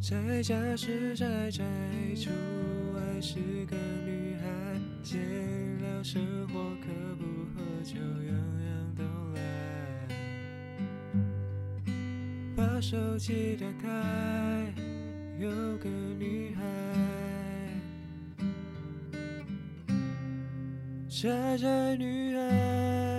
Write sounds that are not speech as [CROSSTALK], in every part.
在家是宅宅，出外是个女孩，闲聊生活可不喝酒，样样都来。把手机打开，有个女孩，宅宅女孩。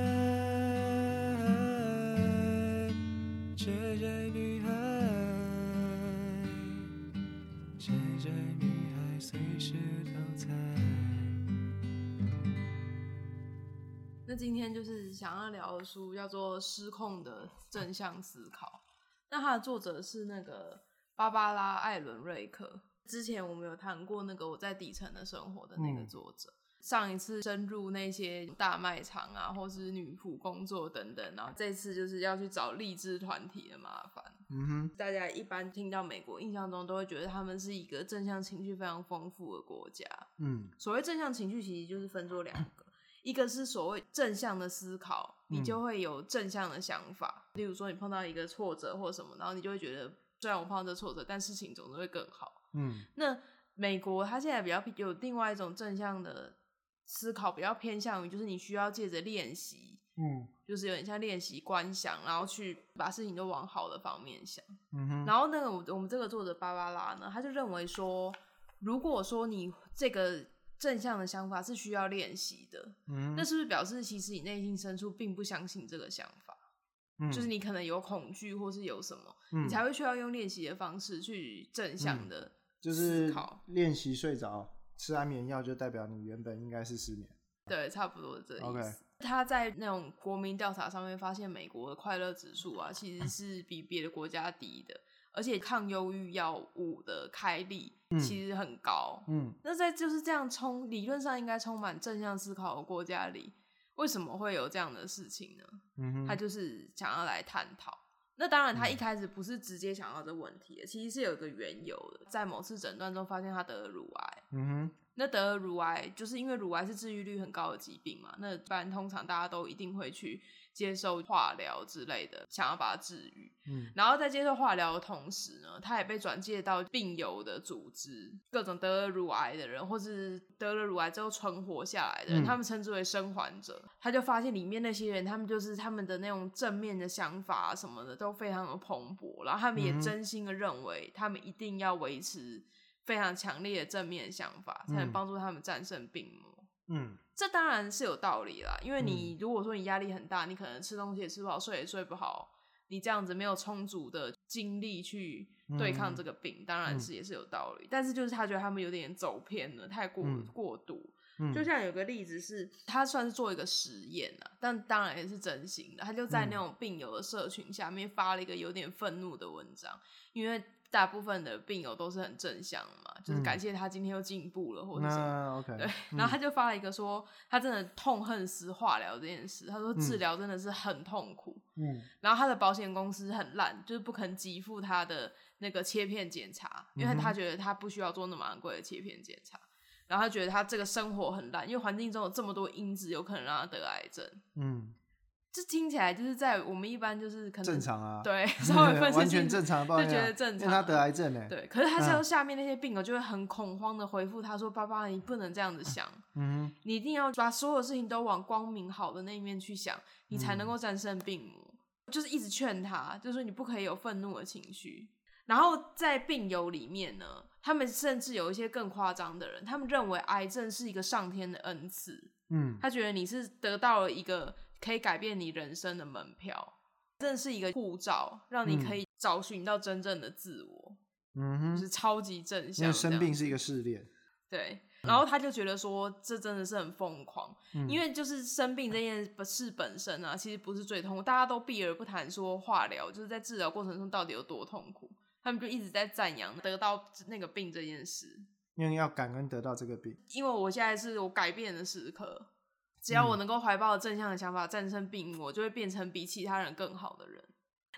今天就是想要聊的书叫做《失控的正向思考》，那它的作者是那个芭芭拉·艾伦瑞克。之前我们有谈过那个我在底层的生活的那个作者。嗯、上一次深入那些大卖场啊，或是女仆工作等等，然后这次就是要去找励志团体的麻烦。嗯哼，大家一般听到美国，印象中都会觉得他们是一个正向情绪非常丰富的国家。嗯，所谓正向情绪，其实就是分作两个。一个是所谓正向的思考，你就会有正向的想法。嗯、例如说，你碰到一个挫折或什么，然后你就会觉得，虽然我碰到这挫折，但事情总是会更好。嗯，那美国它现在比较有另外一种正向的思考，比较偏向于就是你需要借着练习，嗯，就是有点像练习观想，然后去把事情都往好的方面想。嗯哼，然后那个我我们这个作者芭芭拉呢，他就认为说，如果说你这个。正向的想法是需要练习的，嗯，那是不是表示其实你内心深处并不相信这个想法？嗯，就是你可能有恐惧或是有什么，嗯，你才会需要用练习的方式去正向的，嗯，就是练习睡着，吃安眠药就代表你原本应该是失眠，对，差不多这意思。Okay. 他在那种国民调查上面发现，美国的快乐指数啊，其实是比别的国家低的。而且抗忧郁药物的开立其实很高，嗯，嗯，那在就是这样充理论上应该充满正向思考的国家里，为什么会有这样的事情呢？嗯哼，他就是想要来探讨。那当然，他一开始不是直接想要这问题的，其实是有一个缘由的，在某次诊断中发现他得了乳癌，嗯哼。那得了乳癌，就是因为乳癌是治愈率很高的疾病嘛。那不然通常大家都一定会去接受化疗之类的，想要把它治愈。嗯，然后在接受化疗的同时呢，他也被转介到病友的组织，各种得了乳癌的人，或是得了乳癌之后存活下来的人，嗯、他们称之为生还者。他就发现里面那些人，他们就是他们的那种正面的想法什么的都非常的蓬勃，然后他们也真心的认为，他们一定要维持。非常强烈的正面想法，才能帮助他们战胜病魔。嗯，这当然是有道理啦。因为你如果说你压力很大，你可能吃东西也吃不好，睡也睡不好，你这样子没有充足的精力去对抗这个病，嗯、当然是也是有道理。嗯、但是就是他觉得他们有点走偏了，太过、嗯、过度。嗯、就像有个例子是，他算是做一个实验啊，但当然也是真心的。他就在那种病友的社群下面发了一个有点愤怒的文章，因为。大部分的病友都是很正向嘛，嗯、就是感谢他今天又进步了，或者什么。Okay, [LAUGHS] 对，嗯、然后他就发了一个说，他真的痛恨死化疗这件事。他说治疗真的是很痛苦。嗯。然后他的保险公司很烂，就是不肯给付他的那个切片检查，因为他觉得他不需要做那么昂贵的切片检查。然后他觉得他这个生活很烂，因为环境中有这么多因子有可能让他得癌症。嗯。这听起来就是在我们一般就是可能正常啊，对，[LAUGHS] 稍微分析完全正常，就觉得正常。因为他得癌症呢，对。可是他像下面那些病友就会很恐慌的回复他说：“爸爸，你不能这样子想，嗯，你一定要把所有事情都往光明好的那一面去想，你才能够战胜病魔。”就是一直劝他，就是说你不可以有愤怒的情绪。然后在病友里面呢，他们甚至有一些更夸张的人，他们认为癌症是一个上天的恩赐，嗯，他觉得你是得到了一个。可以改变你人生的门票，真的是一个护照，让你可以找寻到真正的自我。嗯哼，就是超级正向。因为生病是一个试炼。对，然后他就觉得说，这真的是很疯狂，嗯、因为就是生病这件事本身啊，其实不是最痛苦，大家都避而不谈说化疗，就是在治疗过程中到底有多痛苦，他们就一直在赞扬得到那个病这件事，因为要感恩得到这个病，因为我现在是我改变的时刻。只要我能够怀抱正向的想法战胜病，魔就会变成比其他人更好的人。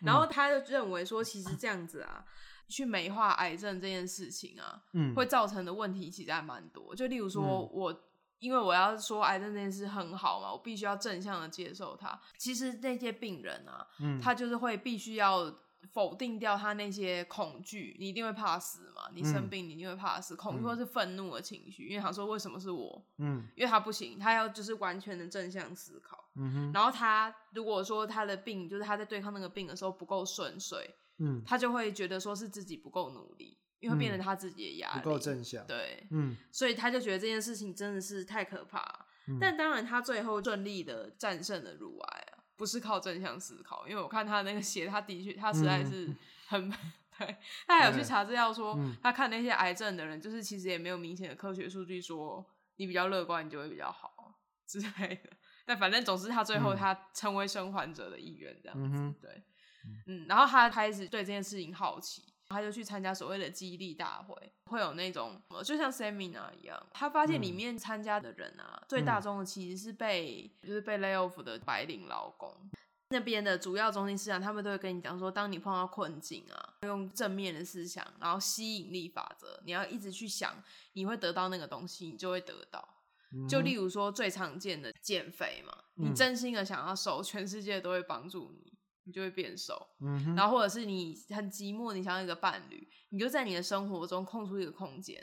然后他就认为说，其实这样子啊，去美化癌症这件事情啊，嗯，会造成的问题其实还蛮多。就例如说我，因为我要说癌症这件事很好嘛，我必须要正向的接受它。其实那些病人啊，嗯，他就是会必须要否定掉他那些恐惧，你一定会怕死嘛？你生病，你一定会怕死。嗯、恐惧或是愤怒的情绪，因为他说为什么是我？嗯，因为他不行，他要就是完全的正向思考。嗯哼。然后他如果说他的病就是他在对抗那个病的时候不够顺遂，嗯，他就会觉得说是自己不够努力，因为会变成他自己的压力，不够正向。对，嗯，所以他就觉得这件事情真的是太可怕。嗯、但当然，他最后顺利的战胜了乳癌啊。不是靠正向思考，因为我看他那个写，他的确，他实在是很，嗯、[LAUGHS] 对，他还有去查资料说，嗯、他看那些癌症的人，就是其实也没有明显的科学数据说你比较乐观，你就会比较好之类的。但反正总之，他最后他成为生还者的一员，这样子，嗯、对，嗯，然后他开始对这件事情好奇。他就去参加所谓的激励大会，会有那种就像 seminar 一样。他发现里面参加的人啊，嗯、最大宗的其实是被就是被 lay off 的白领劳工。那边的主要中心思想，他们都会跟你讲说，当你碰到困境啊，用正面的思想，然后吸引力法则，你要一直去想，你会得到那个东西，你就会得到。嗯、就例如说最常见的减肥嘛，你真心的想要瘦，全世界都会帮助你。你就会变瘦，然后或者是你很寂寞，你想要一个伴侣，你就在你的生活中空出一个空间，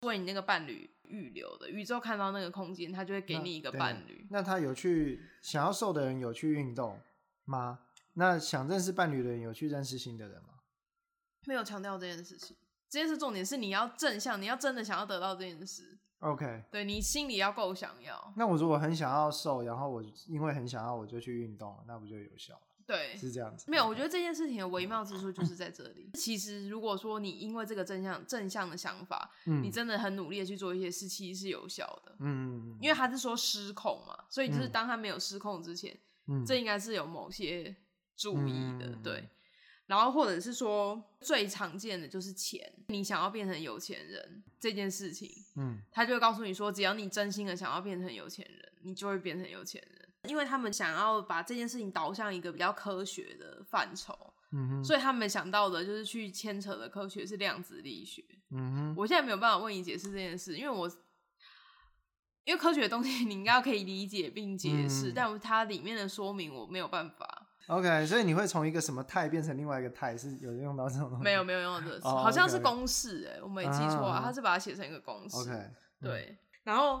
为你那个伴侣预留的。宇宙看到那个空间，他就会给你一个伴侣。那，那他有去想要瘦的人有去运动吗？那想认识伴侣的人有去认识新的人吗？没有强调这件事情，这件事重点是你要正向，你要真的想要得到这件事。OK，对，你心里要够想要。那我如果很想要瘦，然后我因为很想要我就去运动，那不就有效？对，是这样子。没有，我觉得这件事情的微妙之处就是在这里。其实，如果说你因为这个正向正向的想法，嗯，你真的很努力的去做一些事，其实是有效的。嗯，因为他是说失控嘛，所以就是当他没有失控之前，嗯，这应该是有某些注意的，嗯，对。然后或者是说最常见的就是钱，你想要变成有钱人这件事情，嗯，他就会告诉你说，只要你真心的想要变成有钱人，你就会变成有钱人。因为他们想要把这件事情导向一个比较科学的范畴，嗯哼，所以他们想到的就是去牵扯的科学是量子力学，嗯哼。我现在没有办法为你解释这件事，因为我因为科学的东西 [LAUGHS] 你应该可以理解并解释，嗯、但它里面的说明我没有办法。OK，所以你会从一个什么态变成另外一个态，是有用到这种东西？没有，没有用到这好像是公式哎、欸，我没记错啊，他是把它写成一个公式。OK，对，然后。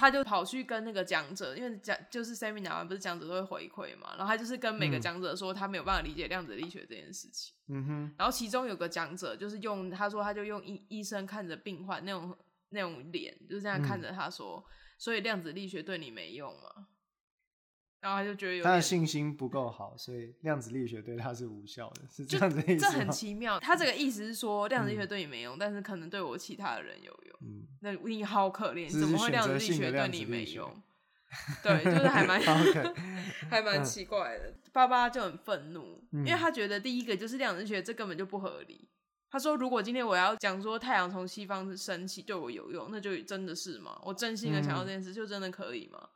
他就跑去跟那个讲者，因为讲就是 seminar 完不是讲者都会回馈嘛，然后他就是跟每个讲者说他没有办法理解量子力学这件事情。嗯哼。然后其中有个讲者就是用他说他就用医医生看着病患那种那种脸，就是这样看着他说，嗯、所以量子力学对你没用嘛。然后他就觉得有他的信心不够好，所以量子力学对他是无效的，是这样子的意思。这很奇妙，他这个意思是说量子力学对你没用，嗯、但是可能对我其他的人有用。嗯，那你好可怜，怎么会量子力学对你没用？对，就是还蛮. [LAUGHS] [LAUGHS] 还蛮奇怪的。爸爸就很愤怒，嗯、因为他觉得第一个就是量子力学这根本就不合理。他说，如果今天我要讲说太阳从西方升起对我有用，那就真的是吗？我真心的想要这件事，就真的可以吗？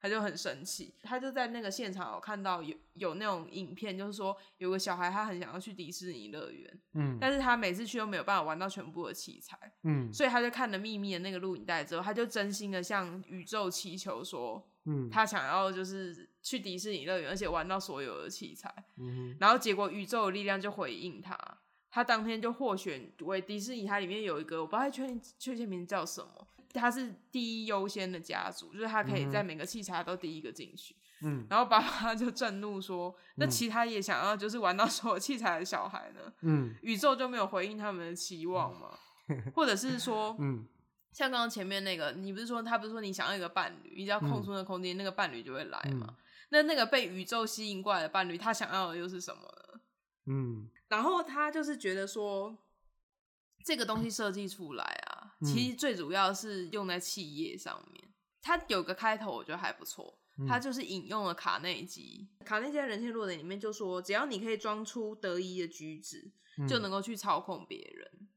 他就很生气，他就在那个现场有看到有有那种影片，就是说有个小孩他很想要去迪士尼乐园，嗯，但是他每次去都没有办法玩到全部的器材，嗯，所以他就看了《秘密》的那个录影带之后，他就真心的向宇宙祈求说，嗯，他想要就是去迪士尼乐园，而且玩到所有的器材，嗯，然后结果宇宙的力量就回应他，他当天就获选为迪士尼，它里面有一个我不太确定确切名字叫什么。他是第一优先的家族，就是他可以在每个器材都第一个进去。嗯，然后爸爸就震怒说：“嗯、那其他也想要就是玩到所有器材的小孩呢？嗯，宇宙就没有回应他们的期望吗？[LAUGHS] 嗯、或者是说，嗯，像刚刚前面那个，你不是说他不是说你想要一个伴侣，你只要空出那空间，嗯、那个伴侣就会来嘛？嗯、那那个被宇宙吸引过来的伴侣，他想要的又是什么呢？嗯，然后他就是觉得说，这个东西设计出来啊。其实最主要是用在企业上面，它有个开头我觉得还不错，它就是引用了卡内基。卡内基在人性弱点里面就说，只要你可以装出得意的举止，就能够去操控别人。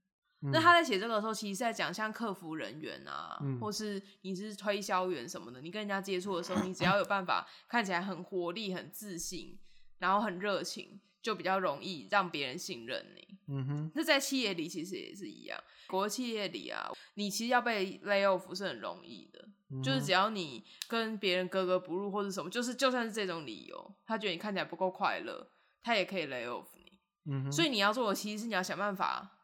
那他在写这个的时候，其实在讲像客服人员啊，或是你是推销员什么的，你跟人家接触的时候，你只要有办法 [LAUGHS] 看起来很活力、很自信，然后很热情。就比较容易让别人信任你。嗯哼，那在企业里其实也是一样。国企业里啊，你其实要被 lay off 是很容易的，嗯、就是只要你跟别人格格不入或者什么，就是就算是这种理由，他觉得你看起来不够快乐，他也可以 lay off 你。嗯，所以你要做的其实是你要想办法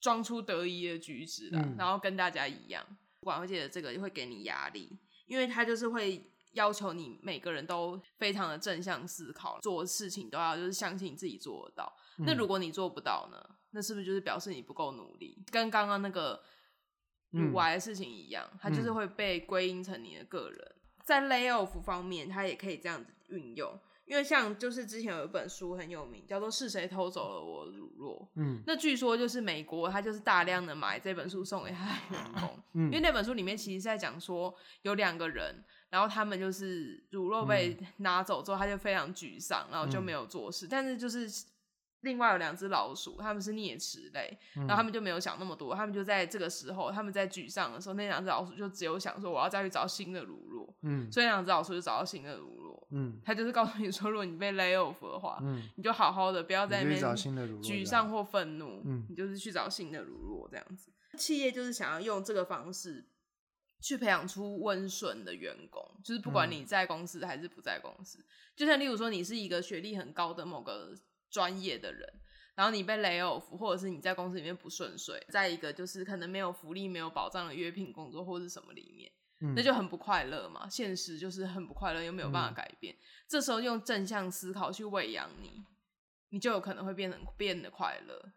装出得意的举止来，嗯、然后跟大家一样。管会计的这个会给你压力，因为他就是会要求你每个人都非常的正向思考，做事情都要就是相信你自己做得到。嗯、那如果你做不到呢？那是不是就是表示你不够努力？跟刚刚那个乳癌的事情一样，它就是会被归因成你的个人。在 lay off 方面，它也可以这样子运用。因为像就是之前有一本书很有名，叫做《是谁偷走了我乳酪》。嗯，那据说就是美国，他就是大量的买这本书送给他的员工。嗯，因为那本书里面其实是在讲说有两个人，然后他们就是乳酪被拿走之后，他就非常沮丧，然后就没有做事。但是就是。另外有两只老鼠，他们是啮齿类，然后他们就没有想那么多，他们就在这个时候，他们在沮丧的时候，那两只老鼠就只有想说，我要再去找新的乳酪，嗯，所以两只老鼠就找到新的乳酪，嗯，他就是告诉你说，如果你被 lay off 的话，嗯，你就好好的不要在那边沮丧或愤怒，嗯，你就是去找新的乳酪这样子。企业就是想要用这个方式去培养出温顺的员工，就是不管你在公司还是不在公司，就像例如说，你是一个学历很高的某个。专业的人，然后你被 lay off，或者是你在公司里面不顺遂，在一个就是可能没有福利、没有保障的约聘工作或者什么里面，嗯、那就很不快乐嘛。现实就是很不快乐，又没有办法改变。嗯、这时候用正向思考去喂养你，你就有可能会变成变得快乐，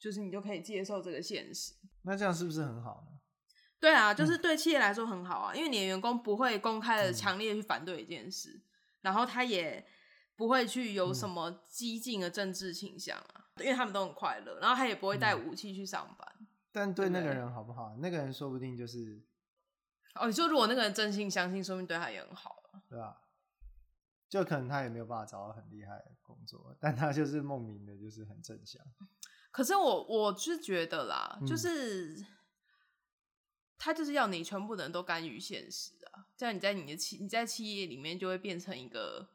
就是你就可以接受这个现实。那这样是不是很好呢？对啊，就是对企业来说很好啊，嗯、因为你的员工不会公开的强烈去反对一件事，嗯、然后他也。不会去有什么激进的政治倾向啊，嗯、因为他们都很快乐，然后他也不会带武器去上班。嗯、但对那个人好不好？那个人说不定就是……哦，你说如果那个人真心相信，说不定对他也很好，对吧？就可能他也没有办法找到很厉害的工作，但他就是莫名的，就是很正向。可是我我是觉得啦，嗯、就是他就是要你全部的人都甘于现实啊，这样你在你的企你在企业里面就会变成一个。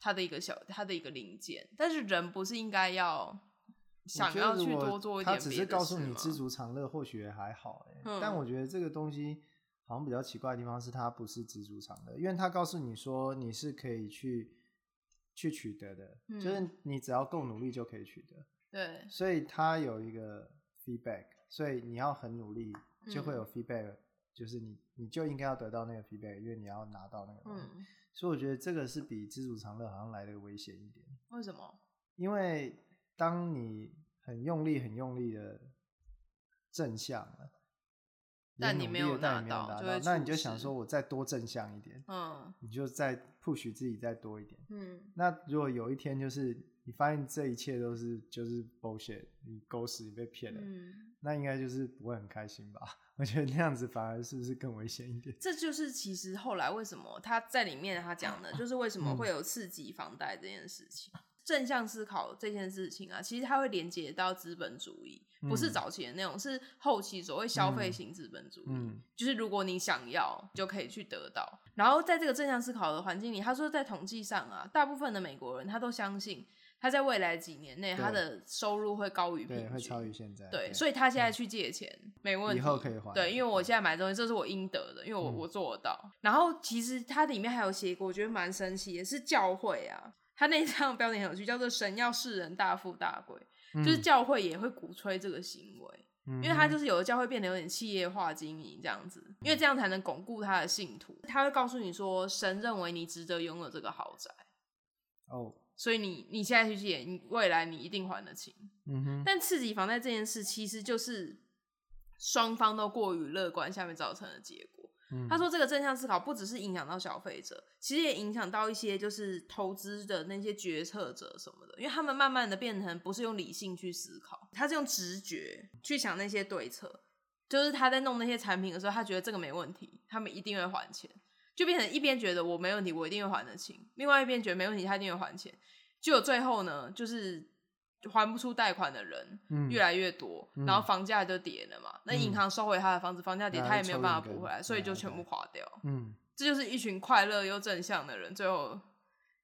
他的一个小，他的一个零件，但是人不是应该要想要去多做一点？他只是告诉你知足常乐，或许也还好哎。嗯、但我觉得这个东西好像比较奇怪的地方是，它不是知足常乐，因为他告诉你说你是可以去去取得的，嗯、就是你只要够努力就可以取得。对，所以他有一个 feedback，所以你要很努力就会有 feedback，、嗯、就是你你就应该要得到那个 feedback，因为你要拿到那个东西。嗯所以我觉得这个是比知足常乐好像来的危险一点。为什么？因为当你很用力、很用力的正向了，但你没有达到，那你就想说，我再多正向一点，嗯，你就再 push 自己再多一点，嗯。那如果有一天就是你发现这一切都是就是 bullshit，你狗屎，你被骗了，嗯，那应该就是不会很开心吧？我觉得那样子反而是不是更危险一点？[LAUGHS] 这就是其实后来为什么他在里面他讲的，就是为什么会有刺激房贷这件事情。嗯、正向思考这件事情啊，其实它会连接到资本主义，不是早期的那种，是后期所谓消费型资本主义。嗯、就是如果你想要，就可以去得到。然后在这个正向思考的环境里，他说在统计上啊，大部分的美国人他都相信。他在未来几年内，他的收入会高于平均，会超于现在。对，所以他现在去借钱没问题，以后可以还。对，因为我现在买东西，这是我应得的，因为我我做得到。然后其实它里面还有写过，我觉得蛮神奇，也是教会啊。他那一张标题很有趣，叫做“神要世人大富大贵”，就是教会也会鼓吹这个行为，因为他就是有的教会变得有点企业化经营这样子，因为这样才能巩固他的信徒。他会告诉你说，神认为你值得拥有这个豪宅。哦。所以你你现在去借，你未来你一定还得清。嗯哼。但刺激房贷这件事，其实就是双方都过于乐观下面造成的结果。嗯。他说这个正向思考不只是影响到消费者，其实也影响到一些就是投资的那些决策者什么的，因为他们慢慢的变成不是用理性去思考，他是用直觉去想那些对策。就是他在弄那些产品的时候，他觉得这个没问题，他们一定会还钱。就变成一边觉得我没问题，我一定会还得清；另外一边觉得没问题，他一定会还钱。就有最后呢，就是还不出贷款的人越来越多，嗯、然后房价就跌了嘛。嗯、那银行收回他的房子，房价跌，他也没有办法补回来，所以就全部垮掉。嗯，这就是一群快乐又正向的人，最后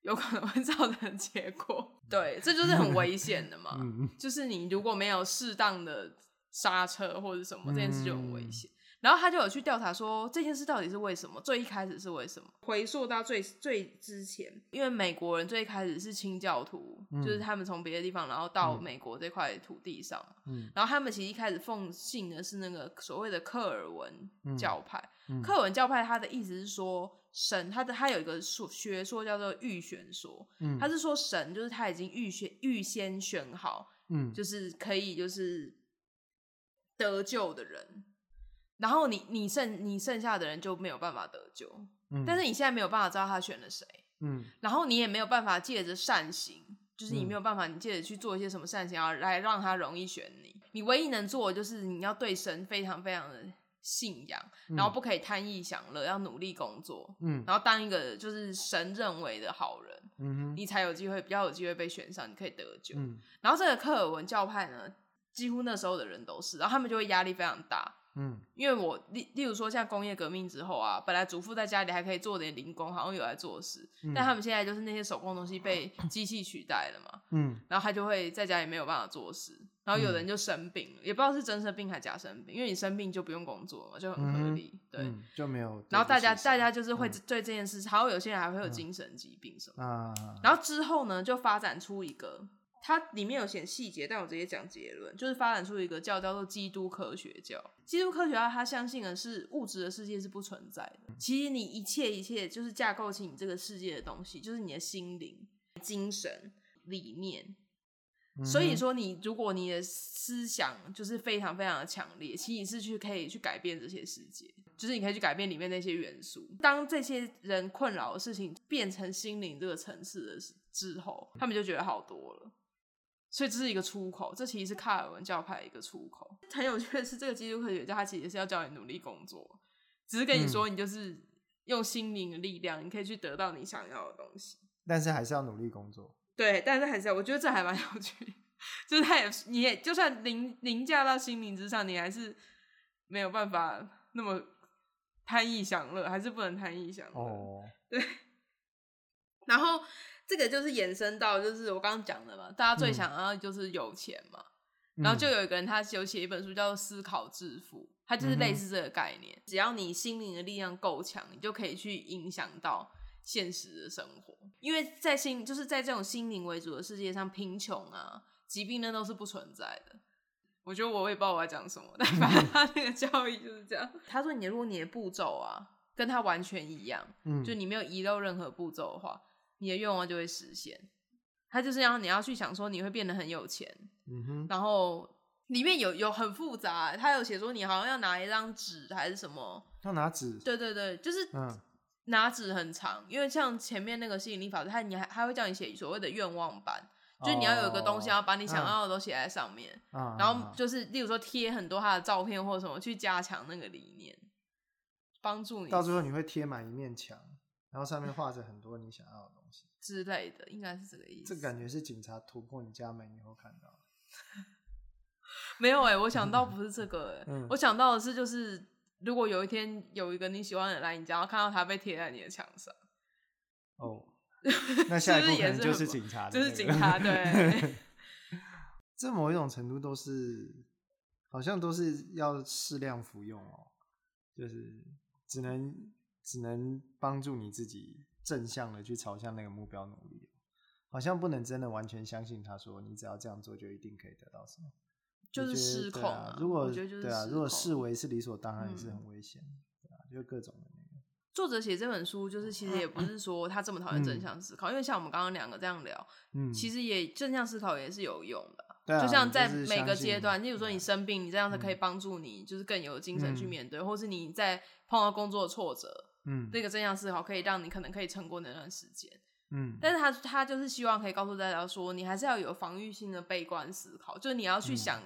有可能会造成的结果。对，这就是很危险的嘛。[LAUGHS] 就是你如果没有适当的刹车或者什么，这件事就很危险。然后他就有去调查说这件事到底是为什么，最一开始是为什么？回溯到最最之前，因为美国人最一开始是清教徒，嗯、就是他们从别的地方然后到美国这块土地上，嗯，然后他们其实一开始奉信的是那个所谓的克尔文教派。嗯嗯、克尔文教派他的意思是说神，他的他有一个说学说叫做预选说，嗯，他是说神就是他已经预选预先选好，嗯，就是可以就是得救的人。然后你你剩你剩下的人就没有办法得救，嗯，但是你现在没有办法知道他选了谁，嗯，然后你也没有办法借着善行，就是你没有办法，你借着去做一些什么善行，然后来让他容易选你。你唯一能做的就是你要对神非常非常的信仰，然后不可以贪逸享乐，要努力工作，嗯，然后当一个就是神认为的好人，嗯哼，你才有机会比较有机会被选上，你可以得救。嗯，然后这个克尔文教派呢，几乎那时候的人都是，然后他们就会压力非常大。嗯，因为我例例如说像工业革命之后啊，本来主妇在家里还可以做点零工，好像有在做事，嗯、但他们现在就是那些手工东西被机器取代了嘛，嗯，然后他就会在家里没有办法做事，然后有人就生病了，嗯、也不知道是真生病还是假生病，因为你生病就不用工作嘛，就很合理，嗯、对、嗯，就没有。然后大家大家就是会对这件事，还有有些人还会有精神疾病什么，啊、嗯，然后之后呢，就发展出一个。它里面有写细节，但我直接讲结论，就是发展出一个教叫做基督科学教。基督科学教他相信的是物质的世界是不存在的，其实你一切一切就是架构起你这个世界的东西，就是你的心灵、精神、理念。嗯、所以说，你如果你的思想就是非常非常的强烈，其实你是去可以去改变这些世界，就是你可以去改变里面那些元素。当这些人困扰的事情变成心灵这个层次的之后，他们就觉得好多了。所以这是一个出口，这其实是卡尔文教派的一个出口。[LAUGHS] 很有趣的是，这个基督科学教他其实是要教你努力工作，只是跟你说，你就是用心灵的力量，你可以去得到你想要的东西。但是还是要努力工作。对，但是还是要，我觉得这还蛮有趣。[LAUGHS] 就是他也，你也就算凌凌驾到心灵之上，你还是没有办法那么贪逸享乐，还是不能贪逸享乐。哦。[LAUGHS] 对。然后。这个就是延伸到，就是我刚刚讲的嘛，大家最想要就是有钱嘛，嗯、然后就有一个人他有写一本书叫做《思考致富》，他就是类似这个概念，嗯、只要你心灵的力量够强，你就可以去影响到现实的生活，因为在心就是在这种心灵为主的世界上，贫穷啊、疾病那都是不存在的。我觉得我也不知道我要讲什么，但反正他那个教育就是这样。[LAUGHS] 他说你如果你的步骤啊跟他完全一样，嗯，就你没有遗漏任何步骤的话。你的愿望就会实现，他就是要你要去想说你会变得很有钱，嗯哼，然后里面有有很复杂，他有写说你好像要拿一张纸还是什么，要拿纸，对对对，就是嗯。拿纸很长，因为像前面那个吸引力法则，他你还还会叫你写所谓的愿望板，就是你要有一个东西，要把你想要的都写在上面，然后就是例如说贴很多他的照片或者什么去加强那个理念，帮助你，到最后你会贴满一面墙。然后上面画着很多你想要的之类的，应该是这个意思。这感觉是警察突破你家门以后看到。[LAUGHS] 没有哎、欸，我想到不是这个哎、欸，嗯、我想到的是就是如果有一天有一个你喜欢的人来你家，然后看到他被贴在你的墙上。哦，[LAUGHS] 那下一步可能就是警察、那个，就是警察对。[LAUGHS] 这某一种程度都是，好像都是要适量服用哦，就是只能。只能帮助你自己正向的去朝向那个目标努力，好像不能真的完全相信他说你只要这样做就一定可以得到什么，就是失控啊！如果对啊，如果视为是理所当然也是很危险，对啊，就各种的那个。作者写这本书就是其实也不是说他这么讨厌正向思考，因为像我们刚刚两个这样聊，嗯，其实也正向思考也是有用的，就像在每个阶段，例如说你生病，你这样子可以帮助你就是更有精神去面对，或是你在碰到工作的挫折。嗯，那个正向思考可以让你可能可以撑过那段时间。嗯，但是他他就是希望可以告诉大家说，你还是要有防御性的悲观思考，就是你要去想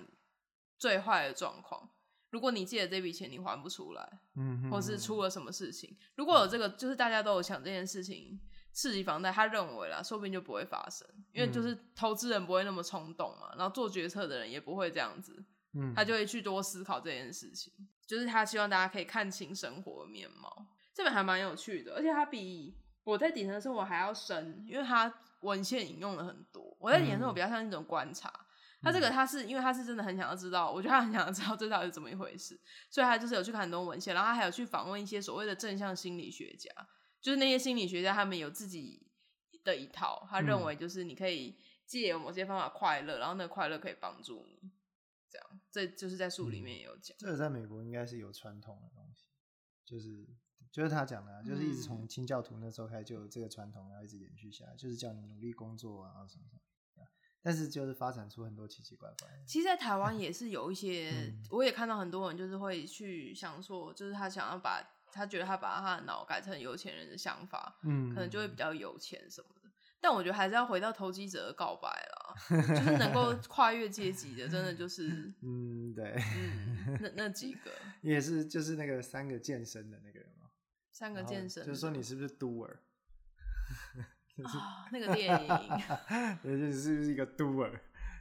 最坏的状况。嗯、如果你借了这笔钱你还不出来，嗯哼，或是出了什么事情，如果有这个，就是大家都有想这件事情，刺激房贷，他认为啦，说不定就不会发生，因为就是投资人不会那么冲动嘛，然后做决策的人也不会这样子，嗯，他就会去多思考这件事情，就是他希望大家可以看清生活的面貌。这本还蛮有趣的，而且它比我在底层的生活还要深，因为它文献引用了很多。我在底层生活比较像一种观察，嗯、他这个他是因为他是真的很想要知道，我觉得他很想要知道这到底是怎么一回事，所以他就是有去看很多文献，然后他还有去访问一些所谓的正向心理学家，就是那些心理学家他们有自己的一套，他认为就是你可以借某些方法快乐，然后那个快乐可以帮助你，这样，这就是在书里面也有讲。这个在美国应该是有传统的东西，就是就是他讲的、啊，就是一直从清教徒那时候开始就有这个传统，然后一直延续下来，就是叫你努力工作啊，什么什么。但是就是发展出很多奇奇怪怪。其实，在台湾也是有一些，[LAUGHS] 嗯、我也看到很多人就是会去想说，就是他想要把他觉得他把他的脑改成有钱人的想法，嗯，可能就会比较有钱什么的。但我觉得还是要回到投机者的告白啦，就是能够 [LAUGHS] 跨越阶级的，真的就 [LAUGHS] 是，嗯，对，嗯，那那几个也是，就是那个三个健身的那个人吗？三个健身，就是说你是不是 doer？[LAUGHS] 啊，那个电影，[LAUGHS] 你是不是一个 doer？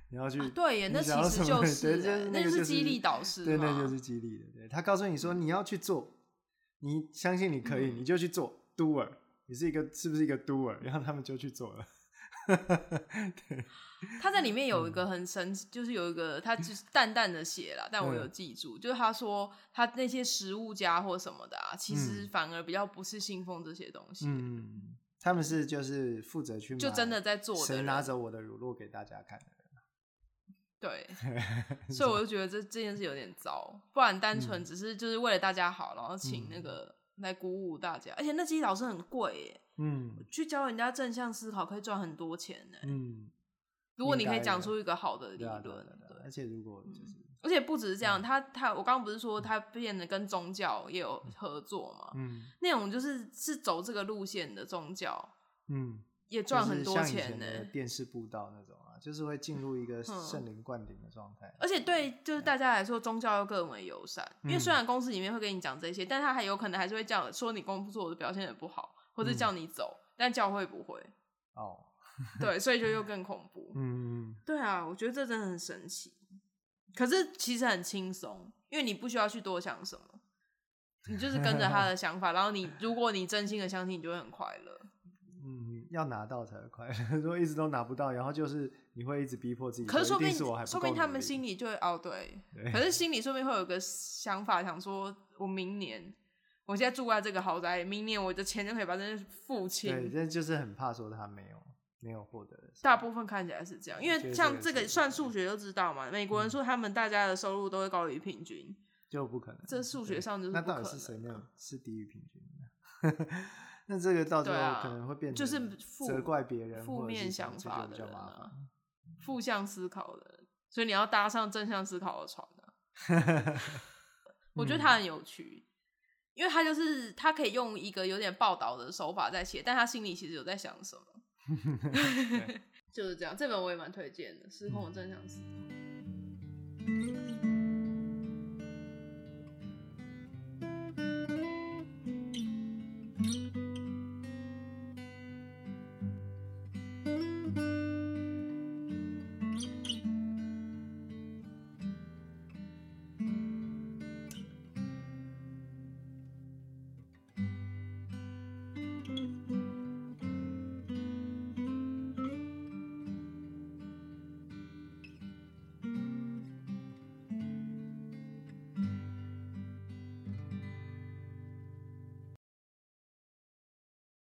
你要去、啊、对耶，那其实就是，就是那是激励导师，对，那就是激励的。对，他告诉你说你要去做，你相信你可以，嗯、你就去做 doer。你是一个是不是一个 doer？然后他们就去做了。[LAUGHS] 对，[LAUGHS] 他在里面有一个很神奇，就是有一个他就是淡淡的写了，但我有记住，嗯、就是他说他那些食物家或什么的啊，其实反而比较不是信奉这些东西。嗯。他们是就是负责去就真的在做的，谁拿走我的乳酪给大家看的人。对，[LAUGHS] 所以我就觉得这这件事有点糟，不然单纯只是就是为了大家好，然后请那个来鼓舞大家，而且那激励老师很贵耶，嗯，去教人家正向思考可以赚很多钱呢，嗯，如果你可以讲出一个好的理论，对，而且如果。就是，而且不只是这样，他他我刚刚不是说他变得跟宗教也有合作嘛，嗯，那种就是是走这个路线的宗教，嗯，也赚很多钱呢，电视布道那种。就是会进入一个圣灵灌顶的状态，而且对就是大家来说，宗教又更为友善。因为虽然公司里面会跟你讲这些，但他还有可能还是会叫说你工作的表现也不好，或者叫你走，但教会不会。哦，对，所以就又更恐怖。[LAUGHS] 嗯，对啊，我觉得这真的很神奇。可是其实很轻松，因为你不需要去多想什么，你就是跟着他的想法，然后你如果你真心的相信，你就会很快乐。嗯，要拿到才会快乐，[LAUGHS] 如果一直都拿不到，然后就是。你会一直逼迫自己，可是说不定，说不定他们心里就会哦，对，对，可是心里说不定会有个想法，想说我明年，我现在住在这个豪宅，明年我的钱就可以把这些付清。对，这就是很怕说他没有没有获得的。大部分看起来是这样，因为像这个算数学就知道嘛，美国人说他们大家的收入都会高于平均，就不可能。这数学上就是。那到底是谁没有是低于平均的？那这个到最后可能会变成就是责怪别人，负面想法的人啊。负向思考的，所以你要搭上正向思考的船啊。[LAUGHS] 我觉得他很有趣，因为他就是他可以用一个有点报道的手法在写，但他心里其实有在想什么。[LAUGHS] 就是这样，这本我也蛮推荐的，《失控的正向思考》。